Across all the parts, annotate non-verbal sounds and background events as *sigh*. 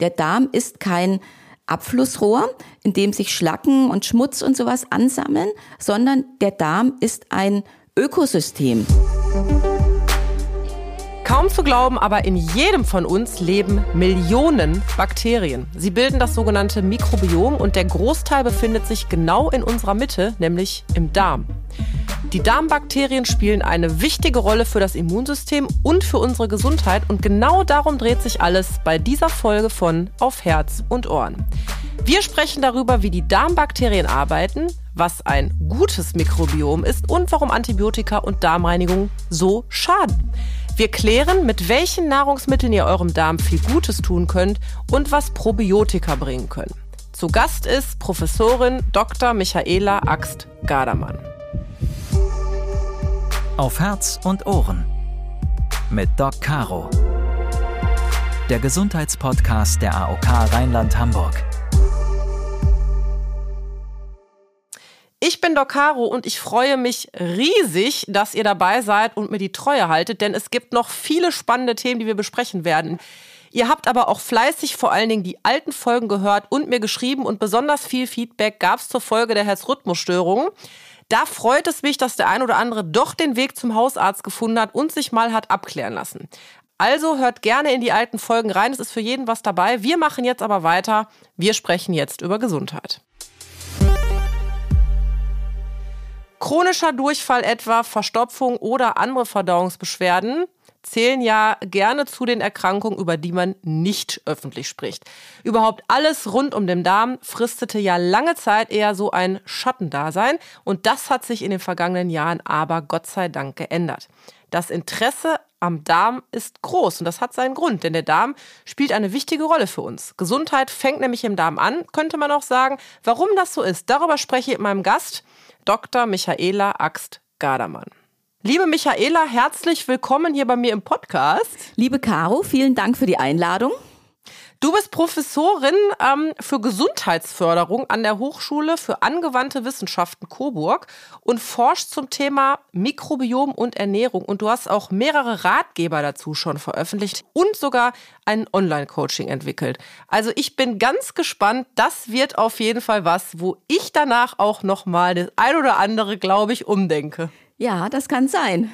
Der Darm ist kein Abflussrohr, in dem sich Schlacken und Schmutz und sowas ansammeln, sondern der Darm ist ein Ökosystem. Kaum zu glauben, aber in jedem von uns leben Millionen Bakterien. Sie bilden das sogenannte Mikrobiom und der Großteil befindet sich genau in unserer Mitte, nämlich im Darm. Die Darmbakterien spielen eine wichtige Rolle für das Immunsystem und für unsere Gesundheit und genau darum dreht sich alles bei dieser Folge von Auf Herz und Ohren. Wir sprechen darüber, wie die Darmbakterien arbeiten, was ein gutes Mikrobiom ist und warum Antibiotika und Darmreinigung so schaden. Wir klären, mit welchen Nahrungsmitteln ihr eurem Darm viel Gutes tun könnt und was Probiotika bringen können. Zu Gast ist Professorin Dr. Michaela Axt-Gardermann. Auf Herz und Ohren mit Doc Caro. Der Gesundheitspodcast der AOK Rheinland-Hamburg. Ich bin Docaro und ich freue mich riesig, dass ihr dabei seid und mir die Treue haltet, denn es gibt noch viele spannende Themen, die wir besprechen werden. Ihr habt aber auch fleißig vor allen Dingen die alten Folgen gehört und mir geschrieben und besonders viel Feedback gab es zur Folge der Herzrhythmusstörungen. Da freut es mich, dass der ein oder andere doch den Weg zum Hausarzt gefunden hat und sich mal hat abklären lassen. Also hört gerne in die alten Folgen rein, es ist für jeden was dabei. Wir machen jetzt aber weiter. Wir sprechen jetzt über Gesundheit. Chronischer Durchfall etwa, Verstopfung oder andere Verdauungsbeschwerden zählen ja gerne zu den Erkrankungen, über die man nicht öffentlich spricht. Überhaupt alles rund um den Darm fristete ja lange Zeit eher so ein Schattendasein und das hat sich in den vergangenen Jahren aber Gott sei Dank geändert. Das Interesse am Darm ist groß und das hat seinen Grund, denn der Darm spielt eine wichtige Rolle für uns. Gesundheit fängt nämlich im Darm an, könnte man auch sagen. Warum das so ist, darüber spreche ich mit meinem Gast. Dr. Michaela Axt-Gardermann. Liebe Michaela, herzlich willkommen hier bei mir im Podcast. Liebe Caro, vielen Dank für die Einladung. Du bist Professorin ähm, für Gesundheitsförderung an der Hochschule für angewandte Wissenschaften Coburg und forschst zum Thema Mikrobiom und Ernährung. Und du hast auch mehrere Ratgeber dazu schon veröffentlicht und sogar ein Online-Coaching entwickelt. Also ich bin ganz gespannt. Das wird auf jeden Fall was, wo ich danach auch noch mal das ein oder andere, glaube ich, umdenke. Ja, das kann sein.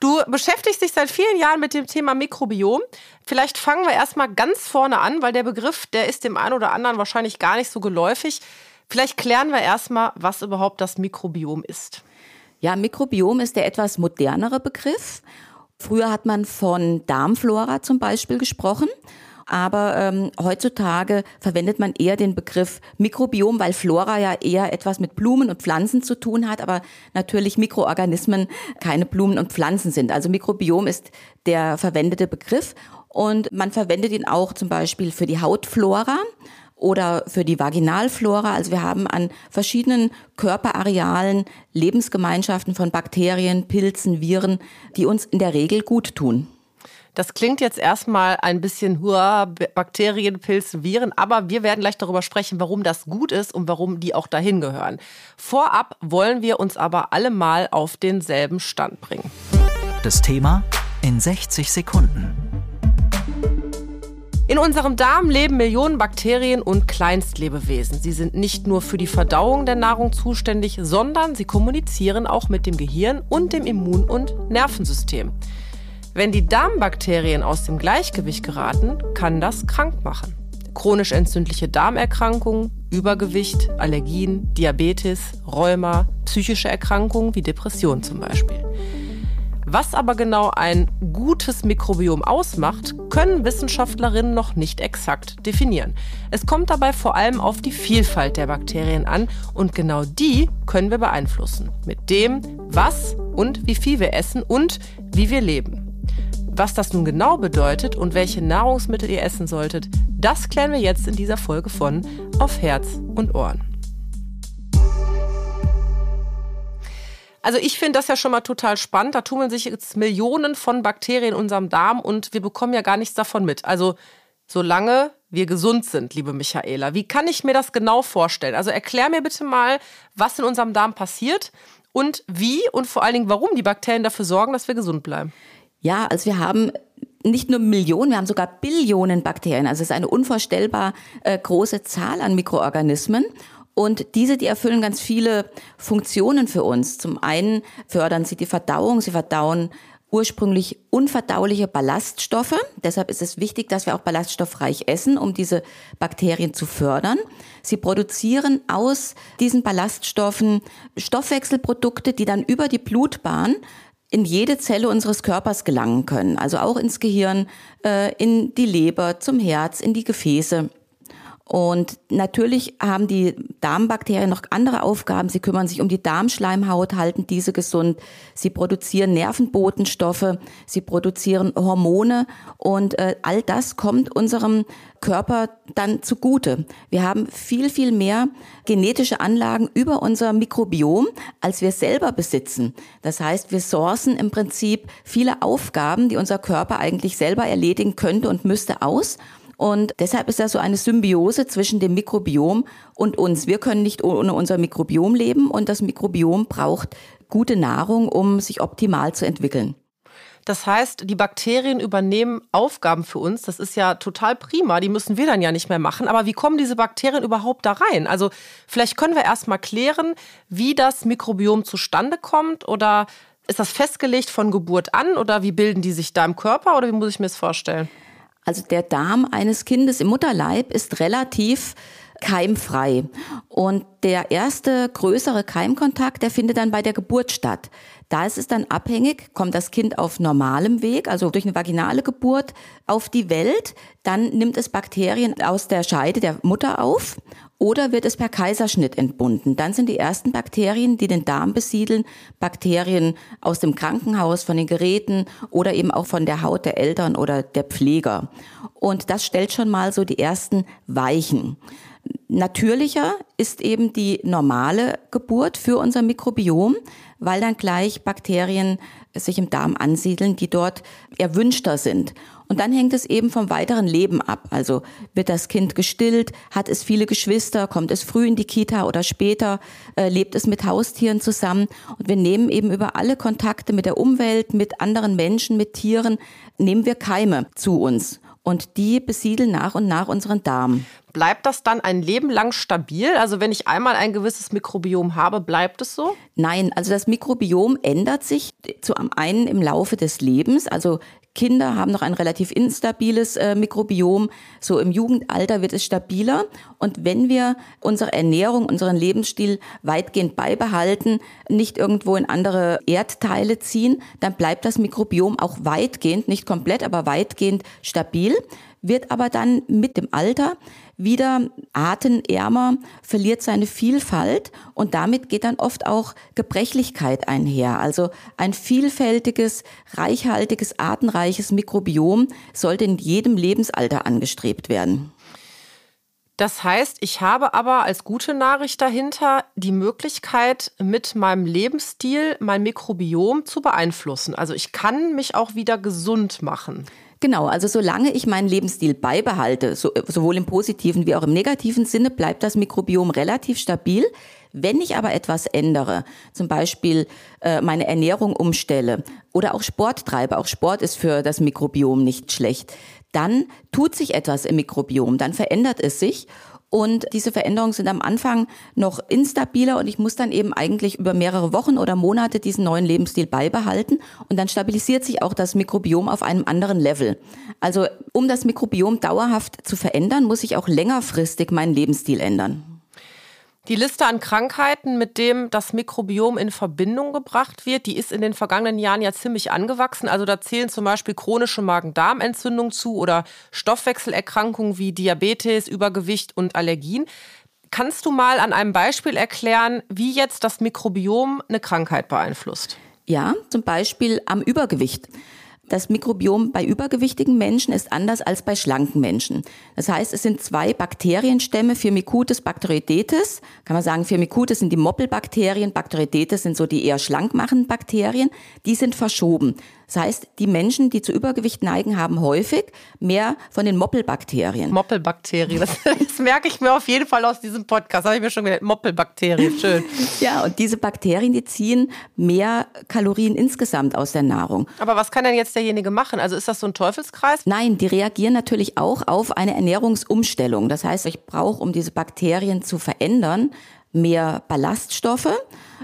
Du beschäftigst dich seit vielen Jahren mit dem Thema Mikrobiom. Vielleicht fangen wir erstmal ganz vorne an, weil der Begriff, der ist dem einen oder anderen wahrscheinlich gar nicht so geläufig. Vielleicht klären wir erstmal, was überhaupt das Mikrobiom ist. Ja, Mikrobiom ist der etwas modernere Begriff. Früher hat man von Darmflora zum Beispiel gesprochen aber ähm, heutzutage verwendet man eher den Begriff Mikrobiom, weil Flora ja eher etwas mit Blumen und Pflanzen zu tun hat, aber natürlich Mikroorganismen keine Blumen und Pflanzen sind. Also Mikrobiom ist der verwendete Begriff und man verwendet ihn auch zum Beispiel für die Hautflora oder für die Vaginalflora. Also wir haben an verschiedenen Körperarealen Lebensgemeinschaften von Bakterien, Pilzen, Viren, die uns in der Regel gut tun. Das klingt jetzt erstmal ein bisschen hua, Bakterien, Pilze, Viren, aber wir werden gleich darüber sprechen, warum das gut ist und warum die auch dahin gehören. Vorab wollen wir uns aber alle mal auf denselben Stand bringen. Das Thema in 60 Sekunden. In unserem Darm leben Millionen Bakterien und Kleinstlebewesen. Sie sind nicht nur für die Verdauung der Nahrung zuständig, sondern sie kommunizieren auch mit dem Gehirn und dem Immun- und Nervensystem. Wenn die Darmbakterien aus dem Gleichgewicht geraten, kann das krank machen. Chronisch entzündliche Darmerkrankungen, Übergewicht, Allergien, Diabetes, Rheuma, psychische Erkrankungen wie Depression zum Beispiel. Was aber genau ein gutes Mikrobiom ausmacht, können Wissenschaftlerinnen noch nicht exakt definieren. Es kommt dabei vor allem auf die Vielfalt der Bakterien an und genau die können wir beeinflussen. Mit dem, was und wie viel wir essen und wie wir leben. Was das nun genau bedeutet und welche Nahrungsmittel ihr essen solltet, das klären wir jetzt in dieser Folge von Auf Herz und Ohren. Also ich finde das ja schon mal total spannend. Da tummeln sich jetzt Millionen von Bakterien in unserem Darm und wir bekommen ja gar nichts davon mit. Also solange wir gesund sind, liebe Michaela. Wie kann ich mir das genau vorstellen? Also erklär mir bitte mal, was in unserem Darm passiert und wie und vor allen Dingen, warum die Bakterien dafür sorgen, dass wir gesund bleiben. Ja, also wir haben nicht nur Millionen, wir haben sogar Billionen Bakterien. Also es ist eine unvorstellbar äh, große Zahl an Mikroorganismen. Und diese, die erfüllen ganz viele Funktionen für uns. Zum einen fördern sie die Verdauung, sie verdauen ursprünglich unverdauliche Ballaststoffe. Deshalb ist es wichtig, dass wir auch ballaststoffreich essen, um diese Bakterien zu fördern. Sie produzieren aus diesen Ballaststoffen Stoffwechselprodukte, die dann über die Blutbahn in jede Zelle unseres Körpers gelangen können. Also auch ins Gehirn, äh, in die Leber, zum Herz, in die Gefäße. Und natürlich haben die Darmbakterien noch andere Aufgaben. Sie kümmern sich um die Darmschleimhaut, halten diese gesund. Sie produzieren Nervenbotenstoffe, sie produzieren Hormone und äh, all das kommt unserem Körper dann zugute. Wir haben viel, viel mehr genetische Anlagen über unser Mikrobiom, als wir selber besitzen. Das heißt, wir sourcen im Prinzip viele Aufgaben, die unser Körper eigentlich selber erledigen könnte und müsste aus. Und deshalb ist das so eine Symbiose zwischen dem Mikrobiom und uns. Wir können nicht ohne unser Mikrobiom leben und das Mikrobiom braucht gute Nahrung, um sich optimal zu entwickeln. Das heißt, die Bakterien übernehmen Aufgaben für uns. Das ist ja total prima. Die müssen wir dann ja nicht mehr machen. Aber wie kommen diese Bakterien überhaupt da rein? Also vielleicht können wir erst mal klären, wie das Mikrobiom zustande kommt oder ist das festgelegt von Geburt an oder wie bilden die sich da im Körper oder wie muss ich mir das vorstellen? Also der Darm eines Kindes im Mutterleib ist relativ keimfrei. Und der erste größere Keimkontakt, der findet dann bei der Geburt statt. Da ist es dann abhängig, kommt das Kind auf normalem Weg, also durch eine vaginale Geburt auf die Welt, dann nimmt es Bakterien aus der Scheide der Mutter auf oder wird es per Kaiserschnitt entbunden. Dann sind die ersten Bakterien, die den Darm besiedeln, Bakterien aus dem Krankenhaus, von den Geräten oder eben auch von der Haut der Eltern oder der Pfleger. Und das stellt schon mal so die ersten Weichen. Natürlicher ist eben die normale Geburt für unser Mikrobiom, weil dann gleich Bakterien sich im Darm ansiedeln, die dort erwünschter sind. Und dann hängt es eben vom weiteren Leben ab. Also wird das Kind gestillt, hat es viele Geschwister, kommt es früh in die Kita oder später, äh, lebt es mit Haustieren zusammen. Und wir nehmen eben über alle Kontakte mit der Umwelt, mit anderen Menschen, mit Tieren, nehmen wir Keime zu uns. Und die besiedeln nach und nach unseren Darm. Bleibt das dann ein Leben lang stabil? Also wenn ich einmal ein gewisses Mikrobiom habe, bleibt es so? Nein, also das Mikrobiom ändert sich zu am einen im Laufe des Lebens. Also Kinder haben noch ein relativ instabiles äh, Mikrobiom. So im Jugendalter wird es stabiler. Und wenn wir unsere Ernährung, unseren Lebensstil weitgehend beibehalten, nicht irgendwo in andere Erdteile ziehen, dann bleibt das Mikrobiom auch weitgehend, nicht komplett, aber weitgehend stabil wird aber dann mit dem Alter wieder artenärmer, verliert seine Vielfalt und damit geht dann oft auch Gebrechlichkeit einher. Also ein vielfältiges, reichhaltiges, artenreiches Mikrobiom sollte in jedem Lebensalter angestrebt werden. Das heißt, ich habe aber als gute Nachricht dahinter die Möglichkeit, mit meinem Lebensstil mein Mikrobiom zu beeinflussen. Also ich kann mich auch wieder gesund machen. Genau, also solange ich meinen Lebensstil beibehalte, so, sowohl im positiven wie auch im negativen Sinne, bleibt das Mikrobiom relativ stabil. Wenn ich aber etwas ändere, zum Beispiel äh, meine Ernährung umstelle oder auch Sport treibe, auch Sport ist für das Mikrobiom nicht schlecht, dann tut sich etwas im Mikrobiom, dann verändert es sich und diese Veränderungen sind am Anfang noch instabiler und ich muss dann eben eigentlich über mehrere Wochen oder Monate diesen neuen Lebensstil beibehalten und dann stabilisiert sich auch das Mikrobiom auf einem anderen Level. Also um das Mikrobiom dauerhaft zu verändern, muss ich auch längerfristig meinen Lebensstil ändern. Die Liste an Krankheiten, mit dem das Mikrobiom in Verbindung gebracht wird, die ist in den vergangenen Jahren ja ziemlich angewachsen. Also da zählen zum Beispiel chronische Magen-Darm-Entzündung zu oder Stoffwechselerkrankungen wie Diabetes, Übergewicht und Allergien. Kannst du mal an einem Beispiel erklären, wie jetzt das Mikrobiom eine Krankheit beeinflusst? Ja, zum Beispiel am Übergewicht. Das Mikrobiom bei übergewichtigen Menschen ist anders als bei schlanken Menschen. Das heißt, es sind zwei Bakterienstämme, Firmicutes, Bacteroidetes. Kann man sagen, Firmicutes sind die Moppelbakterien, Bacteroidetes sind so die eher schlankmachenden Bakterien. Die sind verschoben. Das heißt, die Menschen, die zu Übergewicht neigen, haben häufig mehr von den Moppelbakterien. Moppelbakterien, das, das merke ich mir auf jeden Fall aus diesem Podcast. Habe ich mir schon gedacht, Moppelbakterien, schön. ja, und diese Bakterien, die ziehen mehr Kalorien insgesamt aus der Nahrung. Aber was kann denn jetzt derjenige machen? Also ist das so ein Teufelskreis? Nein, die reagieren natürlich auch auf eine Ernährungsumstellung. Das heißt, ich brauche, um diese Bakterien zu verändern, mehr Ballaststoffe,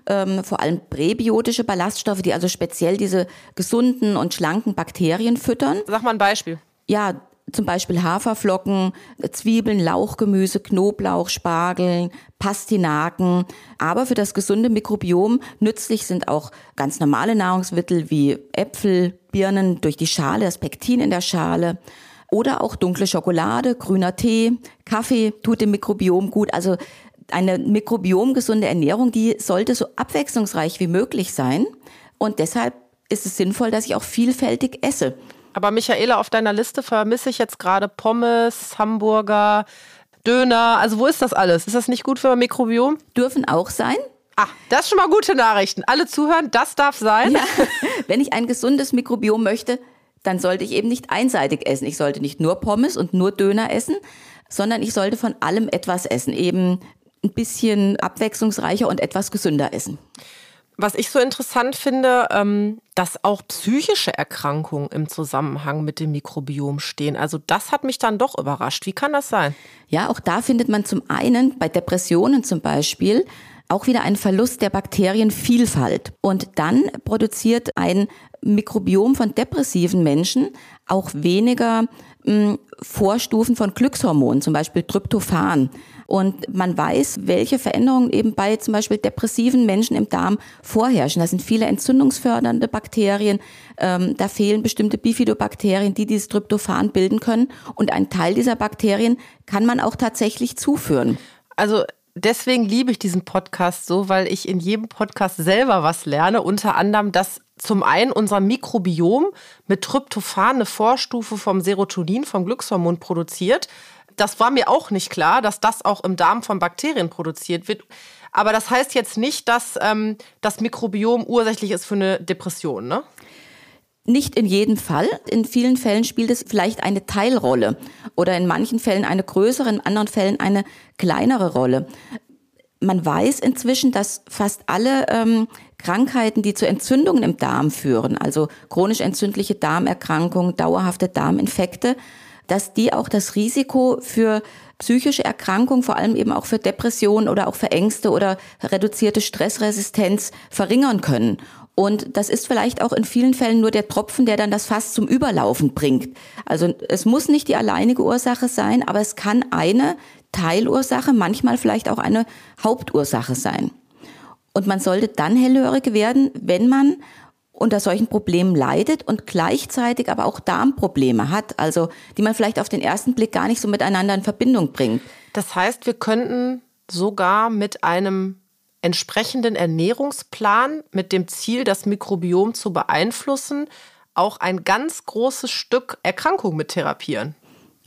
ähm, vor allem präbiotische Ballaststoffe, die also speziell diese gesunden und schlanken Bakterien füttern. Sag mal ein Beispiel. Ja, zum Beispiel Haferflocken, Zwiebeln, Lauchgemüse, Knoblauch, Spargel, Pastinaken. Aber für das gesunde Mikrobiom nützlich sind auch ganz normale Nahrungsmittel wie Äpfel, Birnen durch die Schale, das Pektin in der Schale. Oder auch dunkle Schokolade, grüner Tee, Kaffee tut dem Mikrobiom gut. Also eine mikrobiomgesunde Ernährung, die sollte so abwechslungsreich wie möglich sein. Und deshalb ist es sinnvoll, dass ich auch vielfältig esse. Aber Michaela, auf deiner Liste vermisse ich jetzt gerade Pommes, Hamburger, Döner. Also wo ist das alles? Ist das nicht gut für mein Mikrobiom? Dürfen auch sein. Ah, das ist schon mal gute Nachrichten. Alle zuhören, das darf sein. Ja, *laughs* wenn ich ein gesundes Mikrobiom möchte, dann sollte ich eben nicht einseitig essen. Ich sollte nicht nur Pommes und nur Döner essen, sondern ich sollte von allem etwas essen. Eben ein bisschen abwechslungsreicher und etwas gesünder essen. Was ich so interessant finde, ähm, dass auch psychische Erkrankungen im Zusammenhang mit dem Mikrobiom stehen. Also das hat mich dann doch überrascht. Wie kann das sein? Ja, auch da findet man zum einen bei Depressionen zum Beispiel auch wieder einen Verlust der Bakterienvielfalt. Und dann produziert ein Mikrobiom von depressiven Menschen auch weniger Vorstufen von Glückshormonen, zum Beispiel Tryptophan. Und man weiß, welche Veränderungen eben bei zum Beispiel depressiven Menschen im Darm vorherrschen. Da sind viele entzündungsfördernde Bakterien, ähm, da fehlen bestimmte Bifidobakterien, die dieses Tryptophan bilden können. Und ein Teil dieser Bakterien kann man auch tatsächlich zuführen. Also deswegen liebe ich diesen Podcast so, weil ich in jedem Podcast selber was lerne. Unter anderem, dass zum einen unser Mikrobiom mit Tryptophan eine Vorstufe vom Serotonin, vom Glückshormon produziert das war mir auch nicht klar, dass das auch im Darm von Bakterien produziert wird. Aber das heißt jetzt nicht, dass ähm, das Mikrobiom ursächlich ist für eine Depression, ne? Nicht in jedem Fall. In vielen Fällen spielt es vielleicht eine Teilrolle oder in manchen Fällen eine größere, in anderen Fällen eine kleinere Rolle. Man weiß inzwischen, dass fast alle ähm, Krankheiten, die zu Entzündungen im Darm führen, also chronisch entzündliche Darmerkrankungen, dauerhafte Darminfekte, dass die auch das Risiko für psychische Erkrankungen, vor allem eben auch für Depressionen oder auch für Ängste oder reduzierte Stressresistenz verringern können. Und das ist vielleicht auch in vielen Fällen nur der Tropfen, der dann das Fass zum Überlaufen bringt. Also es muss nicht die alleinige Ursache sein, aber es kann eine Teilursache, manchmal vielleicht auch eine Hauptursache sein. Und man sollte dann hellhörig werden, wenn man unter solchen Problemen leidet und gleichzeitig aber auch Darmprobleme hat, also die man vielleicht auf den ersten Blick gar nicht so miteinander in Verbindung bringt. Das heißt, wir könnten sogar mit einem entsprechenden Ernährungsplan mit dem Ziel, das Mikrobiom zu beeinflussen, auch ein ganz großes Stück Erkrankung mit therapieren.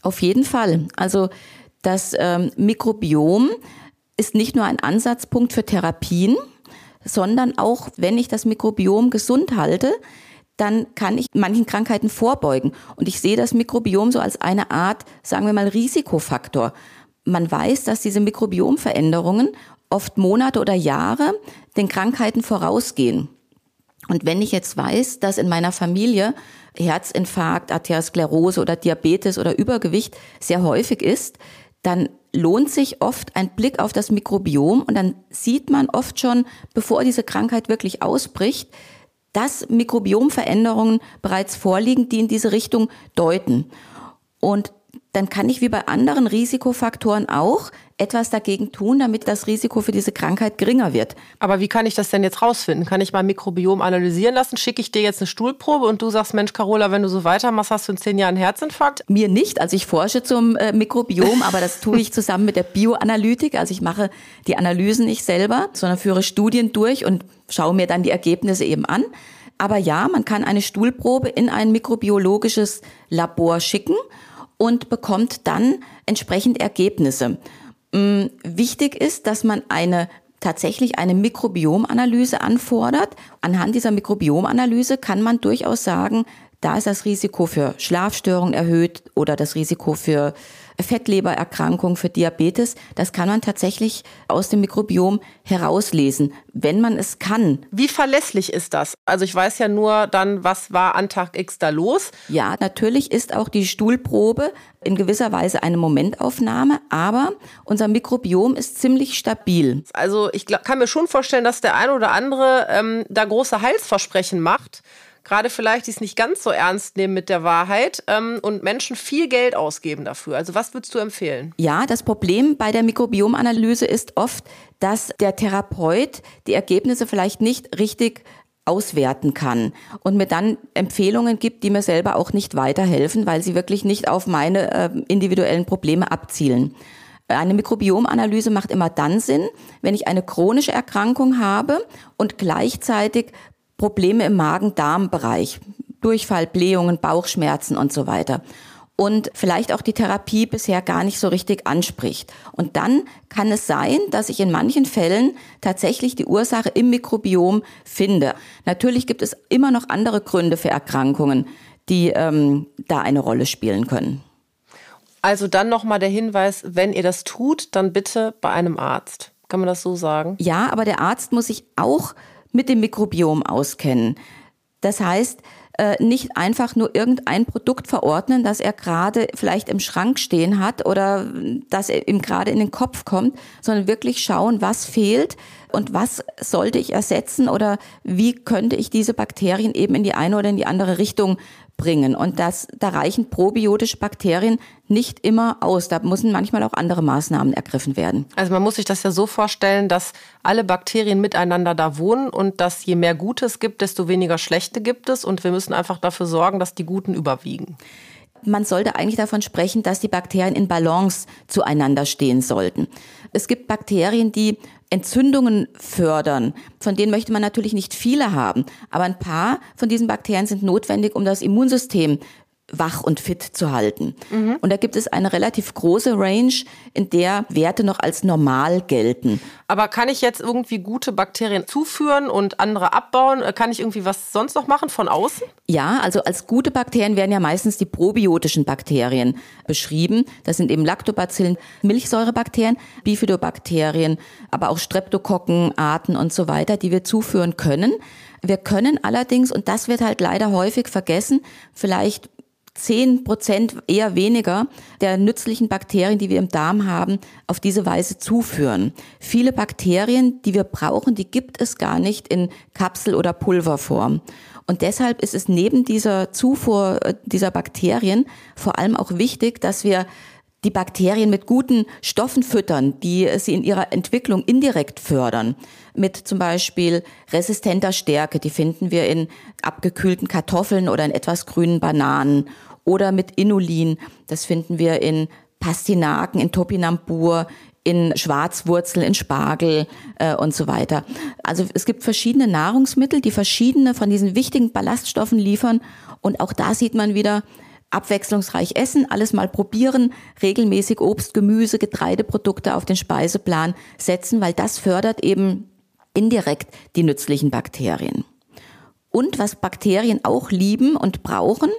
Auf jeden Fall. Also das ähm, Mikrobiom ist nicht nur ein Ansatzpunkt für Therapien, sondern auch, wenn ich das Mikrobiom gesund halte, dann kann ich manchen Krankheiten vorbeugen. Und ich sehe das Mikrobiom so als eine Art, sagen wir mal, Risikofaktor. Man weiß, dass diese Mikrobiomveränderungen oft Monate oder Jahre den Krankheiten vorausgehen. Und wenn ich jetzt weiß, dass in meiner Familie Herzinfarkt, Arteriosklerose oder Diabetes oder Übergewicht sehr häufig ist, dann lohnt sich oft ein Blick auf das Mikrobiom und dann sieht man oft schon, bevor diese Krankheit wirklich ausbricht, dass Mikrobiomveränderungen bereits vorliegen, die in diese Richtung deuten. Und dann kann ich wie bei anderen Risikofaktoren auch etwas dagegen tun, damit das Risiko für diese Krankheit geringer wird. Aber wie kann ich das denn jetzt rausfinden? Kann ich mein Mikrobiom analysieren lassen? Schicke ich dir jetzt eine Stuhlprobe und du sagst, Mensch, Carola, wenn du so weitermachst, hast du in zehn Jahren einen Herzinfarkt? Mir nicht. Also ich forsche zum äh, Mikrobiom, aber das tue ich zusammen mit der Bioanalytik. Also ich mache die Analysen nicht selber, sondern führe Studien durch und schaue mir dann die Ergebnisse eben an. Aber ja, man kann eine Stuhlprobe in ein mikrobiologisches Labor schicken und bekommt dann entsprechend Ergebnisse. Mm, wichtig ist, dass man eine tatsächlich eine Mikrobiomanalyse anfordert. Anhand dieser Mikrobiomanalyse kann man durchaus sagen, da ist das Risiko für Schlafstörungen erhöht oder das Risiko für Fettlebererkrankung, für Diabetes. Das kann man tatsächlich aus dem Mikrobiom herauslesen, wenn man es kann. Wie verlässlich ist das? Also ich weiß ja nur dann, was war an Tag X da los. Ja, natürlich ist auch die Stuhlprobe in gewisser Weise eine Momentaufnahme, aber unser Mikrobiom ist ziemlich stabil. Also ich kann mir schon vorstellen, dass der eine oder andere ähm, da große Heilsversprechen macht gerade vielleicht die es nicht ganz so ernst nehmen mit der Wahrheit ähm, und Menschen viel Geld ausgeben dafür. Also was würdest du empfehlen? Ja, das Problem bei der Mikrobiomanalyse ist oft, dass der Therapeut die Ergebnisse vielleicht nicht richtig auswerten kann und mir dann Empfehlungen gibt, die mir selber auch nicht weiterhelfen, weil sie wirklich nicht auf meine äh, individuellen Probleme abzielen. Eine Mikrobiomanalyse macht immer dann Sinn, wenn ich eine chronische Erkrankung habe und gleichzeitig Probleme im Magen-Darm-Bereich, Durchfall, Blähungen, Bauchschmerzen und so weiter. Und vielleicht auch die Therapie bisher gar nicht so richtig anspricht. Und dann kann es sein, dass ich in manchen Fällen tatsächlich die Ursache im Mikrobiom finde. Natürlich gibt es immer noch andere Gründe für Erkrankungen, die ähm, da eine Rolle spielen können. Also dann nochmal der Hinweis, wenn ihr das tut, dann bitte bei einem Arzt. Kann man das so sagen? Ja, aber der Arzt muss sich auch mit dem Mikrobiom auskennen. Das heißt, äh, nicht einfach nur irgendein Produkt verordnen, das er gerade vielleicht im Schrank stehen hat oder das ihm gerade in den Kopf kommt, sondern wirklich schauen, was fehlt und was sollte ich ersetzen oder wie könnte ich diese Bakterien eben in die eine oder in die andere Richtung bringen. Und das, da reichen probiotische Bakterien nicht immer aus. Da müssen manchmal auch andere Maßnahmen ergriffen werden. Also man muss sich das ja so vorstellen, dass alle Bakterien miteinander da wohnen und dass je mehr Gutes gibt, desto weniger Schlechte gibt es. Und wir müssen einfach dafür sorgen, dass die Guten überwiegen man sollte eigentlich davon sprechen, dass die Bakterien in Balance zueinander stehen sollten. Es gibt Bakterien, die Entzündungen fördern. Von denen möchte man natürlich nicht viele haben, aber ein paar von diesen Bakterien sind notwendig, um das Immunsystem wach und fit zu halten. Mhm. Und da gibt es eine relativ große Range, in der Werte noch als normal gelten. Aber kann ich jetzt irgendwie gute Bakterien zuführen und andere abbauen? Kann ich irgendwie was sonst noch machen von außen? Ja, also als gute Bakterien werden ja meistens die probiotischen Bakterien beschrieben. Das sind eben Lactobacillen, Milchsäurebakterien, Bifidobakterien, aber auch Streptokokken, Arten und so weiter, die wir zuführen können. Wir können allerdings, und das wird halt leider häufig vergessen, vielleicht zehn Prozent eher weniger der nützlichen Bakterien, die wir im Darm haben, auf diese Weise zuführen. Viele Bakterien, die wir brauchen, die gibt es gar nicht in Kapsel- oder Pulverform. Und deshalb ist es neben dieser Zufuhr äh, dieser Bakterien vor allem auch wichtig, dass wir die Bakterien mit guten Stoffen füttern, die sie in ihrer Entwicklung indirekt fördern. Mit zum Beispiel resistenter Stärke, die finden wir in abgekühlten Kartoffeln oder in etwas grünen Bananen. Oder mit Inulin, das finden wir in Pastinaken, in Topinambur, in Schwarzwurzel, in Spargel äh, und so weiter. Also es gibt verschiedene Nahrungsmittel, die verschiedene von diesen wichtigen Ballaststoffen liefern. Und auch da sieht man wieder, abwechslungsreich essen, alles mal probieren, regelmäßig Obst, Gemüse, Getreideprodukte auf den Speiseplan setzen, weil das fördert eben indirekt die nützlichen Bakterien. Und was Bakterien auch lieben und brauchen,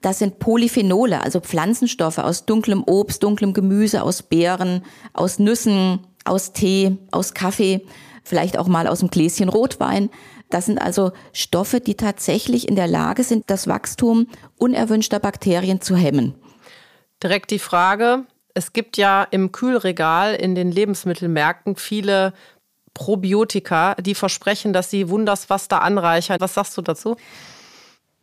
das sind Polyphenole, also Pflanzenstoffe aus dunklem Obst, dunklem Gemüse, aus Beeren, aus Nüssen, aus Tee, aus Kaffee, vielleicht auch mal aus einem Gläschen Rotwein. Das sind also Stoffe, die tatsächlich in der Lage sind, das Wachstum unerwünschter Bakterien zu hemmen. Direkt die Frage, es gibt ja im Kühlregal in den Lebensmittelmärkten viele Probiotika, die versprechen, dass sie wunders da anreichern. Was sagst du dazu?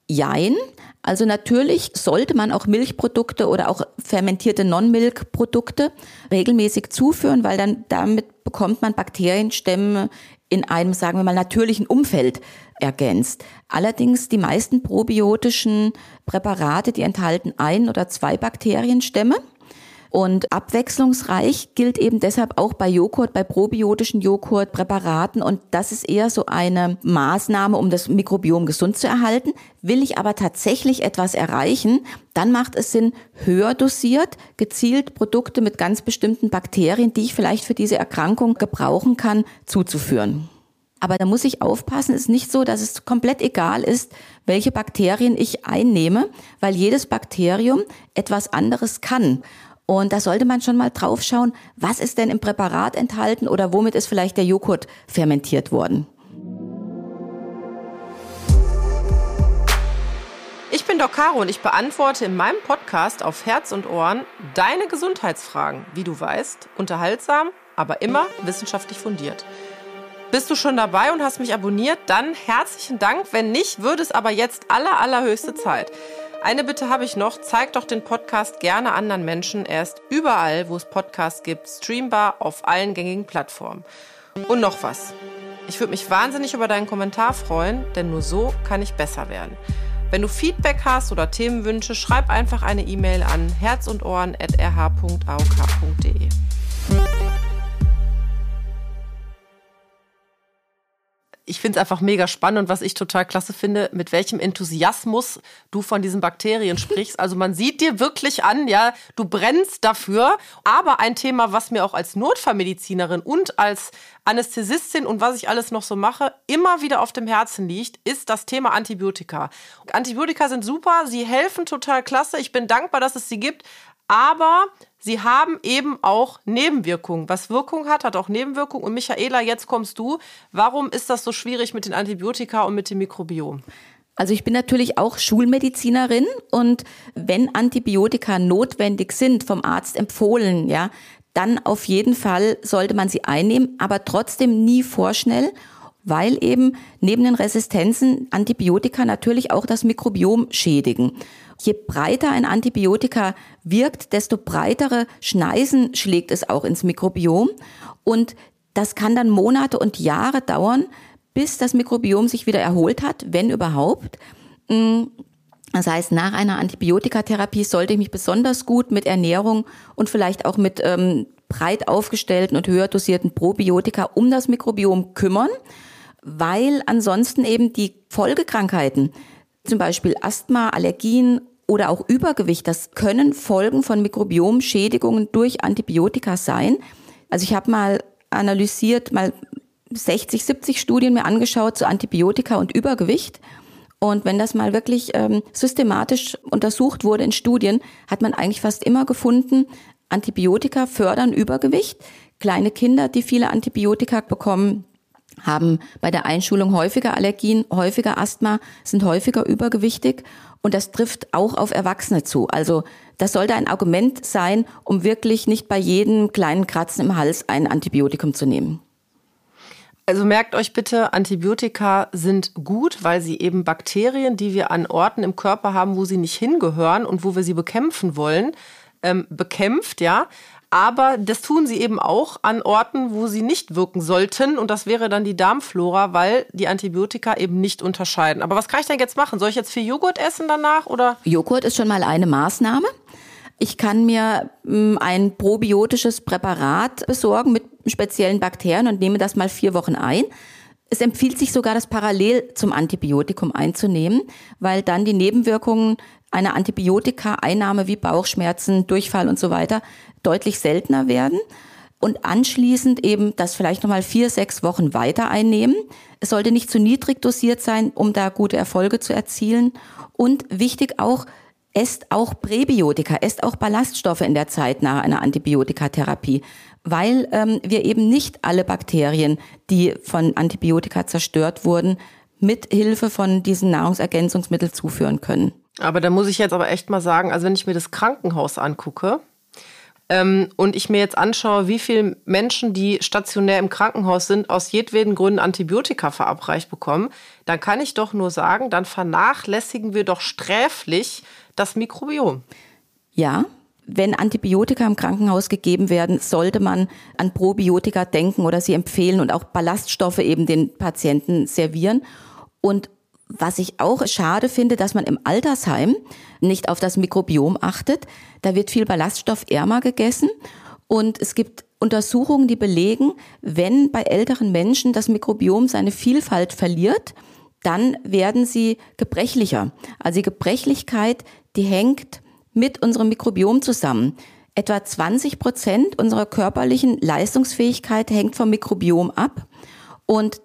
Jein. Also natürlich sollte man auch Milchprodukte oder auch fermentierte Non-Milk-Produkte regelmäßig zuführen, weil dann damit bekommt man Bakterienstämme in einem, sagen wir mal, natürlichen Umfeld ergänzt. Allerdings die meisten probiotischen Präparate, die enthalten ein oder zwei Bakterienstämme. Und abwechslungsreich gilt eben deshalb auch bei Joghurt, bei probiotischen Joghurtpräparaten. Und das ist eher so eine Maßnahme, um das Mikrobiom gesund zu erhalten. Will ich aber tatsächlich etwas erreichen, dann macht es Sinn, höher dosiert, gezielt Produkte mit ganz bestimmten Bakterien, die ich vielleicht für diese Erkrankung gebrauchen kann, zuzuführen. Aber da muss ich aufpassen, es ist nicht so, dass es komplett egal ist, welche Bakterien ich einnehme, weil jedes Bakterium etwas anderes kann. Und da sollte man schon mal drauf schauen, was ist denn im Präparat enthalten oder womit ist vielleicht der Joghurt fermentiert worden. Ich bin Doc Caro und ich beantworte in meinem Podcast auf Herz und Ohren deine Gesundheitsfragen, wie du weißt, unterhaltsam, aber immer wissenschaftlich fundiert. Bist du schon dabei und hast mich abonniert? Dann herzlichen Dank. Wenn nicht, würde es aber jetzt aller, allerhöchste Zeit. Eine Bitte habe ich noch. Zeig doch den Podcast gerne anderen Menschen. Er ist überall, wo es Podcasts gibt, streambar auf allen gängigen Plattformen. Und noch was. Ich würde mich wahnsinnig über deinen Kommentar freuen, denn nur so kann ich besser werden. Wenn du Feedback hast oder Themenwünsche, schreib einfach eine E-Mail an herzundohren.rh.auk.de. ich finde es einfach mega spannend und was ich total klasse finde, mit welchem Enthusiasmus du von diesen Bakterien sprichst. Also man sieht dir wirklich an, ja, du brennst dafür. Aber ein Thema, was mir auch als Notfallmedizinerin und als Anästhesistin und was ich alles noch so mache, immer wieder auf dem Herzen liegt, ist das Thema Antibiotika. Antibiotika sind super, sie helfen total klasse. Ich bin dankbar, dass es sie gibt. Aber sie haben eben auch Nebenwirkungen. Was Wirkung hat, hat auch Nebenwirkungen. Und Michaela, jetzt kommst du. Warum ist das so schwierig mit den Antibiotika und mit dem Mikrobiom? Also ich bin natürlich auch Schulmedizinerin und wenn Antibiotika notwendig sind, vom Arzt empfohlen, ja, dann auf jeden Fall sollte man sie einnehmen, aber trotzdem nie vorschnell, weil eben neben den Resistenzen Antibiotika natürlich auch das Mikrobiom schädigen. Je breiter ein Antibiotika wirkt, desto breitere Schneisen schlägt es auch ins Mikrobiom. Und das kann dann Monate und Jahre dauern, bis das Mikrobiom sich wieder erholt hat, wenn überhaupt. Mm, das heißt, nach einer Antibiotikatherapie sollte ich mich besonders gut mit Ernährung und vielleicht auch mit ähm, breit aufgestellten und höher dosierten Probiotika um das Mikrobiom kümmern, weil ansonsten eben die Folgekrankheiten, zum Beispiel Asthma, Allergien oder auch Übergewicht, das können Folgen von Mikrobiomschädigungen durch Antibiotika sein. Also ich habe mal analysiert, mal 60, 70 Studien mir angeschaut zu Antibiotika und Übergewicht. Und wenn das mal wirklich ähm, systematisch untersucht wurde in Studien, hat man eigentlich fast immer gefunden, Antibiotika fördern Übergewicht. Kleine Kinder, die viele Antibiotika bekommen, haben bei der Einschulung häufiger Allergien, häufiger Asthma, sind häufiger übergewichtig und das trifft auch auf Erwachsene zu. Also das sollte ein Argument sein, um wirklich nicht bei jedem kleinen Kratzen im Hals ein Antibiotikum zu nehmen. Also merkt euch bitte, Antibiotika sind gut, weil sie eben Bakterien, die wir an Orten im Körper haben, wo sie nicht hingehören und wo wir sie bekämpfen wollen, ähm, bekämpft, ja. Aber das tun sie eben auch an Orten, wo sie nicht wirken sollten. Und das wäre dann die Darmflora, weil die Antibiotika eben nicht unterscheiden. Aber was kann ich denn jetzt machen? Soll ich jetzt viel Joghurt essen danach oder? Joghurt ist schon mal eine Maßnahme. Ich kann mir hm, ein probiotisches Präparat besorgen mit speziellen Bakterien und nehme das mal vier Wochen ein. Es empfiehlt sich sogar, das parallel zum Antibiotikum einzunehmen, weil dann die Nebenwirkungen einer Antibiotika-Einnahme wie Bauchschmerzen, Durchfall und so weiter deutlich seltener werden und anschließend eben das vielleicht nochmal vier, sechs Wochen weiter einnehmen. Es sollte nicht zu niedrig dosiert sein, um da gute Erfolge zu erzielen. Und wichtig auch, esst auch Präbiotika, esst auch Ballaststoffe in der Zeit nach einer Antibiotikatherapie, weil ähm, wir eben nicht alle Bakterien, die von Antibiotika zerstört wurden, mit Hilfe von diesen Nahrungsergänzungsmitteln zuführen können. Aber da muss ich jetzt aber echt mal sagen, also wenn ich mir das Krankenhaus angucke, ähm, und ich mir jetzt anschaue, wie viele Menschen, die stationär im Krankenhaus sind, aus jedweden Gründen Antibiotika verabreicht bekommen, dann kann ich doch nur sagen, dann vernachlässigen wir doch sträflich das Mikrobiom. Ja, wenn Antibiotika im Krankenhaus gegeben werden, sollte man an Probiotika denken oder sie empfehlen und auch Ballaststoffe eben den Patienten servieren. Und Was ich auch schade finde, dass man im Altersheim nicht auf das Mikrobiom achtet. Da wird viel ballaststoffärmer gegessen und es gibt Untersuchungen, die belegen, wenn bei älteren Menschen das Mikrobiom seine Vielfalt verliert, dann werden sie gebrechlicher. Also die Gebrechlichkeit, die hängt mit unserem Mikrobiom zusammen. Etwa 20 Prozent unserer körperlichen Leistungsfähigkeit hängt vom Mikrobiom ab. Und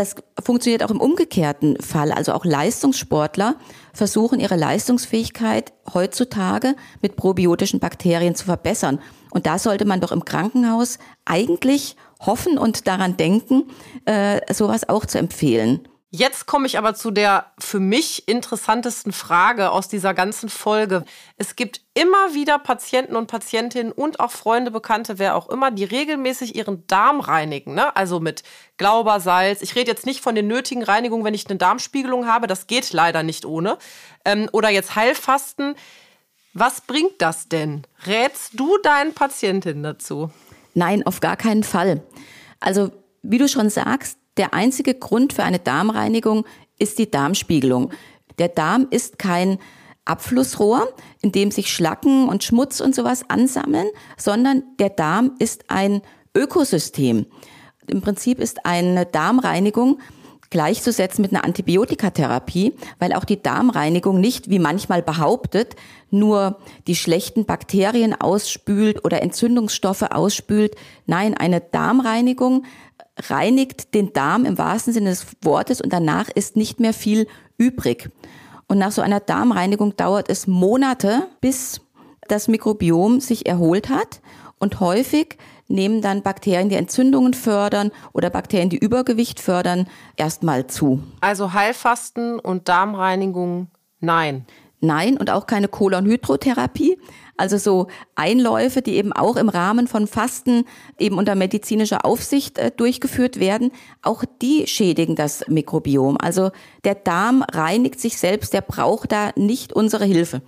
das funktioniert auch im umgekehrten Fall. Also auch Leistungssportler versuchen ihre Leistungsfähigkeit heutzutage mit probiotischen Bakterien zu verbessern. Und da sollte man doch im Krankenhaus eigentlich hoffen und daran denken, äh, sowas auch zu empfehlen. Jetzt komme ich aber zu der für mich interessantesten Frage aus dieser ganzen Folge. Es gibt immer wieder Patienten und Patientinnen und auch Freunde, Bekannte, wer auch immer, die regelmäßig ihren Darm reinigen. Ne? Also mit Glaubersalz. Ich rede jetzt nicht von den nötigen Reinigungen, wenn ich eine Darmspiegelung habe. Das geht leider nicht ohne. Ähm, oder jetzt Heilfasten. Was bringt das denn? Rätst du deinen Patientinnen dazu? Nein, auf gar keinen Fall. Also, wie du schon sagst, der einzige Grund für eine Darmreinigung ist die Darmspiegelung. Der Darm ist kein Abflussrohr, in dem sich Schlacken und Schmutz und sowas ansammeln, sondern der Darm ist ein Ökosystem. Im Prinzip ist eine Darmreinigung gleichzusetzen mit einer Antibiotikatherapie, weil auch die Darmreinigung nicht, wie manchmal behauptet, nur die schlechten Bakterien ausspült oder Entzündungsstoffe ausspült. Nein, eine Darmreinigung reinigt den Darm im wahrsten Sinne des Wortes und danach ist nicht mehr viel übrig. Und nach so einer Darmreinigung dauert es Monate, bis das Mikrobiom sich erholt hat. Und häufig nehmen dann Bakterien, die Entzündungen fördern oder Bakterien, die Übergewicht fördern, erstmal zu. Also Heilfasten und Darmreinigung, nein. Nein, und auch keine Kolonhydrotherapie. Also so Einläufe, die eben auch im Rahmen von Fasten eben unter medizinischer Aufsicht äh, durchgeführt werden, auch die schädigen das Mikrobiom. Also der Darm reinigt sich selbst, der braucht da nicht unsere Hilfe.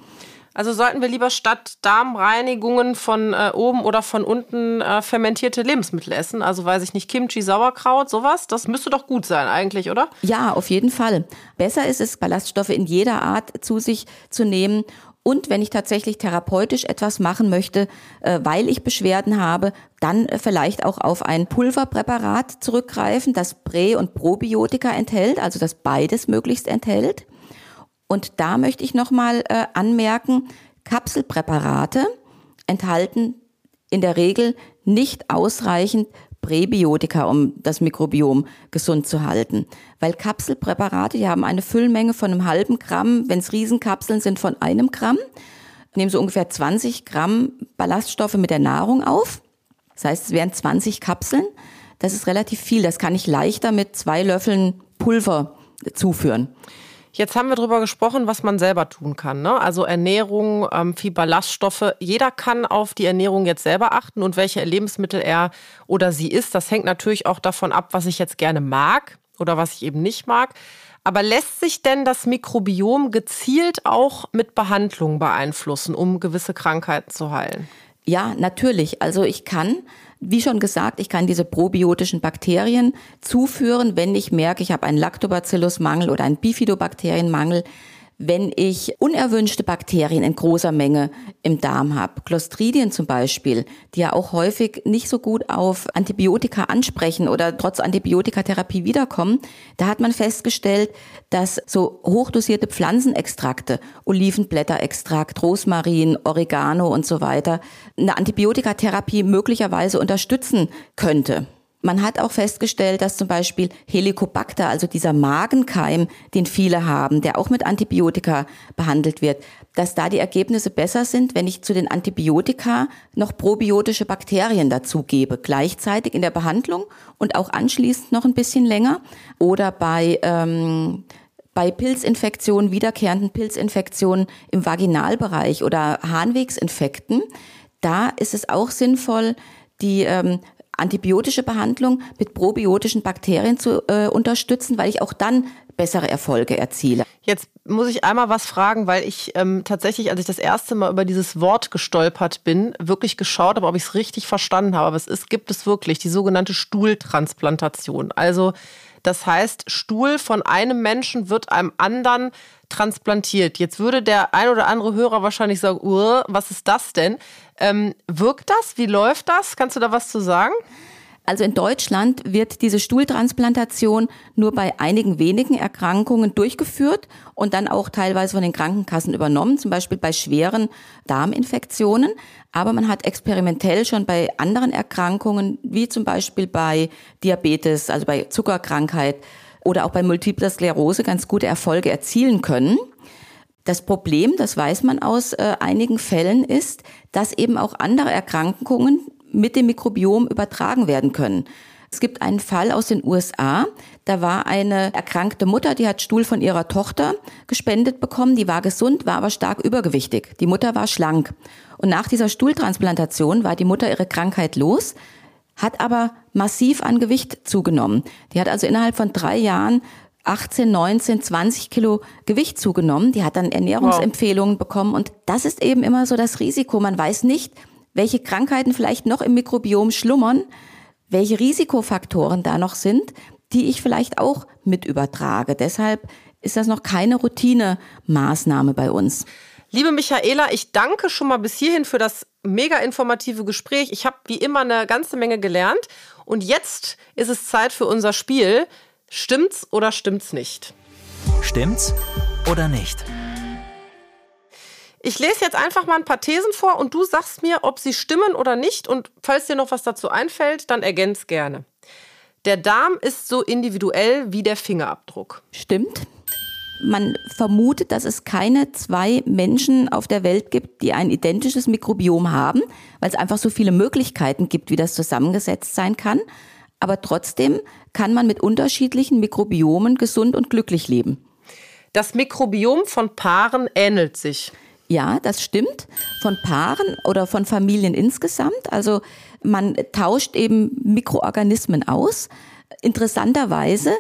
Also sollten wir lieber statt Darmreinigungen von äh, oben oder von unten äh, fermentierte Lebensmittel essen? Also weiß ich nicht, Kimchi, Sauerkraut, sowas? Das müsste doch gut sein eigentlich, oder? Ja, auf jeden Fall. Besser ist es, Ballaststoffe in jeder Art zu sich zu nehmen und wenn ich tatsächlich therapeutisch etwas machen möchte, äh, weil ich Beschwerden habe, dann äh, vielleicht auch auf ein Pulverpräparat zurückgreifen, das Prä- und Probiotika enthält, also das beides möglichst enthält. Und da möchte ich nochmal äh, anmerken, Kapselpräparate enthalten in der Regel nicht ausreichend Präbiotika, um das Mikrobiom gesund zu halten. Weil Kapselpräparate, die haben eine Füllmenge von einem halben Gramm, wenn es Riesenkapseln sind, von einem Gramm, nehmen so ungefähr 20 Gramm Ballaststoffe mit der Nahrung auf. Das heißt, es wären 20 Kapseln. Das ist relativ viel. Das kann ich leichter mit zwei Löffeln Pulver zuführen. Jetzt haben wir darüber gesprochen, was man selber tun kann. Ne? Also Ernährung, ähm, viel Ballaststoffe. Jeder kann auf die Ernährung jetzt selber achten und welche Lebensmittel er oder sie isst. Das hängt natürlich auch davon ab, was ich jetzt gerne mag oder was ich eben nicht mag. Aber lässt sich denn das Mikrobiom gezielt auch mit Behandlungen beeinflussen, um gewisse Krankheiten zu heilen? Ja, natürlich. Also ich kann wie schon gesagt, ich kann diese probiotischen Bakterien zuführen, wenn ich merke, ich habe einen Lactobacillus-Mangel oder einen Bifidobakterienmangel wenn ich unerwünschte Bakterien in großer Menge im Darm habe. Clostridien zum Beispiel, die ja auch häufig nicht so gut auf Antibiotika ansprechen oder trotz Antibiotikatherapie wiederkommen. Da hat man festgestellt, dass so hochdosierte Pflanzenextrakte, Olivenblätterextrakt, Rosmarin, Oregano und so weiter, eine Antibiotikatherapie möglicherweise unterstützen könnte. Man hat auch festgestellt, dass zum Beispiel Helicobacter, also dieser Magenkeim, den viele haben, der auch mit Antibiotika behandelt wird, dass da die Ergebnisse besser sind, wenn ich zu den Antibiotika noch probiotische Bakterien dazugebe, gleichzeitig in der Behandlung und auch anschließend noch ein bisschen länger. Oder bei ähm, bei Pilzinfektionen, wiederkehrenden Pilzinfektionen im Vaginalbereich oder Harnwegsinfekten, da ist es auch sinnvoll, die ähm, antibiotische Behandlung mit probiotischen Bakterien zu äh, unterstützen, weil ich auch dann bessere Erfolge erziele. Jetzt muss ich einmal was fragen, weil ich ähm, tatsächlich, als ich das erste Mal über dieses Wort gestolpert bin, wirklich geschaut habe, ob ich es richtig verstanden habe. Aber es ist, gibt es wirklich, die sogenannte Stuhltransplantation. Also das heißt, Stuhl von einem Menschen wird einem anderen transplantiert. Jetzt würde der ein oder andere Hörer wahrscheinlich sagen, was ist das denn? Ähm, wirkt das? Wie läuft das? Kannst du da was zu sagen? Also in Deutschland wird diese Stuhltransplantation nur bei einigen wenigen Erkrankungen durchgeführt und dann auch teilweise von den Krankenkassen übernommen, zum Beispiel bei schweren Darminfektionen. Aber man hat experimentell schon bei anderen Erkrankungen, wie zum Beispiel bei Diabetes, also bei Zuckerkrankheit oder auch bei Multipler Sklerose ganz gute Erfolge erzielen können. Das Problem, das weiß man aus äh, einigen Fällen, ist, dass eben auch andere Erkrankungen mit dem Mikrobiom übertragen werden können. Es gibt einen Fall aus den USA, da war eine erkrankte Mutter, die hat Stuhl von ihrer Tochter gespendet bekommen, die war gesund, war aber stark übergewichtig. Die Mutter war schlank. Und nach dieser Stuhltransplantation war die Mutter ihre Krankheit los, hat aber massiv an Gewicht zugenommen. Die hat also innerhalb von drei Jahren 18, 19, 20 Kilo Gewicht zugenommen. Die hat dann Ernährungsempfehlungen wow. bekommen. Und das ist eben immer so das Risiko. Man weiß nicht, welche Krankheiten vielleicht noch im Mikrobiom schlummern, welche Risikofaktoren da noch sind, die ich vielleicht auch mit übertrage. Deshalb ist das noch keine Routine-Maßnahme bei uns. Liebe Michaela, ich danke schon mal bis hierhin für das mega informative Gespräch. Ich habe wie immer eine ganze Menge gelernt. Und jetzt ist es Zeit für unser Spiel. Stimmt's oder stimmt's nicht? Stimmt's oder nicht? Ich lese jetzt einfach mal ein paar Thesen vor und du sagst mir, ob sie stimmen oder nicht. Und falls dir noch was dazu einfällt, dann ergänz gerne. Der Darm ist so individuell wie der Fingerabdruck. Stimmt. Man vermutet, dass es keine zwei Menschen auf der Welt gibt, die ein identisches Mikrobiom haben, weil es einfach so viele Möglichkeiten gibt, wie das zusammengesetzt sein kann. Aber trotzdem kann man mit unterschiedlichen Mikrobiomen gesund und glücklich leben. Das Mikrobiom von Paaren ähnelt sich. Ja, das stimmt. Von Paaren oder von Familien insgesamt. Also man tauscht eben Mikroorganismen aus. Interessanterweise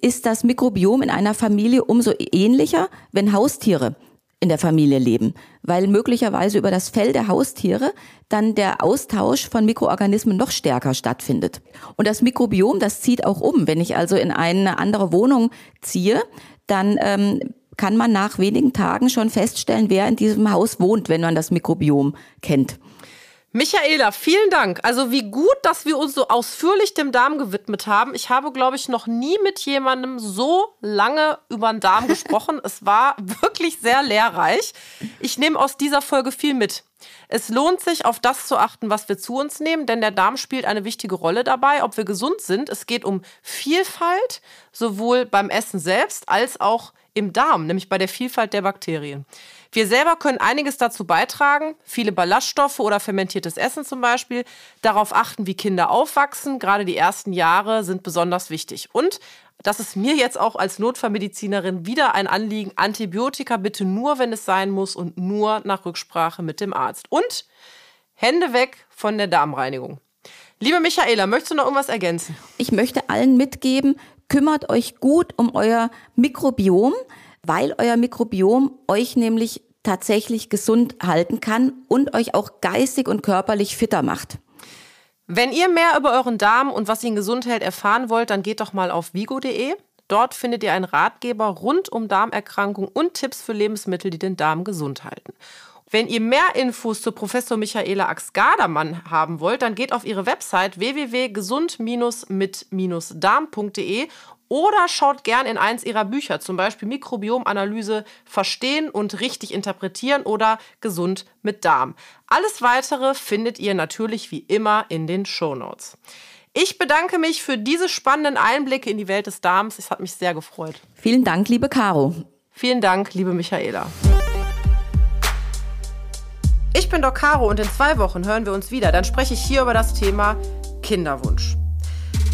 ist das Mikrobiom in einer Familie umso ähnlicher, wenn Haustiere in der Familie leben, weil möglicherweise über das Fell der Haustiere dann der Austausch von Mikroorganismen noch stärker stattfindet. Und das Mikrobiom, das zieht auch um. Wenn ich also in eine andere Wohnung ziehe, dann ähm, kann man nach wenigen Tagen schon feststellen, wer in diesem Haus wohnt, wenn man das Mikrobiom kennt. Michaela, vielen Dank. Also wie gut, dass wir uns so ausführlich dem Darm gewidmet haben. Ich habe, glaube ich, noch nie mit jemandem so lange über den Darm *laughs* gesprochen. es war wirklich sehr lehrreich. Ich nehme aus dieser Folge viel mit. Es lohnt sich, auf das zu achten, was wir zu uns nehmen, denn der Darm spielt eine wichtige Rolle dabei, ob wir gesund sind. Es geht um Vielfalt, sowohl beim Essen selbst als auch im Darm, nämlich bei der Vielfalt der Bakterien. Wir selber können einiges dazu beitragen, viele Ballaststoffe oder fermentiertes Essen zum Beispiel, darauf achten, wie Kinder aufwachsen. Gerade die ersten Jahre sind besonders wichtig. Und das ist mir jetzt auch als Notfallmedizinerin wieder ein Anliegen. Antibiotika bitte nur, wenn es sein muss und nur nach Rücksprache mit dem Arzt. Und Hände weg von der Darmreinigung. Liebe Michaela, möchtest du noch irgendwas ergänzen? Ich möchte allen mitgeben, kümmert euch gut um euer Mikrobiom, weil euer Mikrobiom euch nämlich tatsächlich gesund halten kann und euch auch geistig und körperlich fitter macht. Wenn ihr mehr über euren Darm und was ihn gesund hält erfahren wollt, dann geht doch mal auf vigo.de. Dort findet ihr einen Ratgeber rund um Darmerkrankungen und Tipps für Lebensmittel, die den Darm gesund halten. Wenn ihr mehr Infos zu Professor Michaela Ax-Gardermann haben wollt, dann geht auf ihre Website www.gesund-mit-darm.de oder schaut gern in eins ihrer Bücher, zum Beispiel Mikrobiomanalyse Verstehen und richtig interpretieren oder Gesund mit Darm. Alles weitere findet ihr natürlich wie immer in den Shownotes. Ich bedanke mich für diese spannenden Einblicke in die Welt des Darms. Es hat mich sehr gefreut. Vielen Dank, liebe Caro. Vielen Dank, liebe Michaela. Ich bin Doc Caro und in zwei Wochen hören wir uns wieder. Dann spreche ich hier über das Thema Kinderwunsch.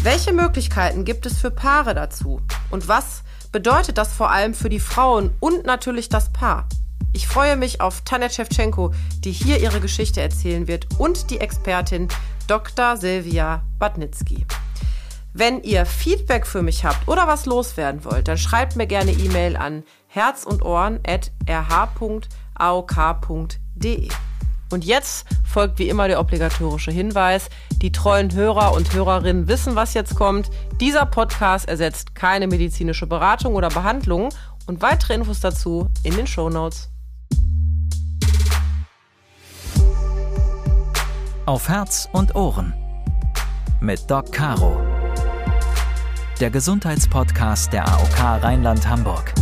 Welche Möglichkeiten gibt es für Paare dazu? Und was bedeutet das vor allem für die Frauen und natürlich das Paar? Ich freue mich auf Tanja Shevchenko, die hier ihre Geschichte erzählen wird, und die Expertin Dr. Silvia Badnitzki. Wenn ihr Feedback für mich habt oder was loswerden wollt, dann schreibt mir gerne E-Mail an herz und Ohren. Und jetzt folgt wie immer der obligatorische Hinweis. Die treuen Hörer und Hörerinnen wissen, was jetzt kommt. Dieser Podcast ersetzt keine medizinische Beratung oder Behandlung und weitere Infos dazu in den Show Notes. Auf Herz und Ohren mit Doc Caro. Der Gesundheitspodcast der AOK Rheinland-Hamburg.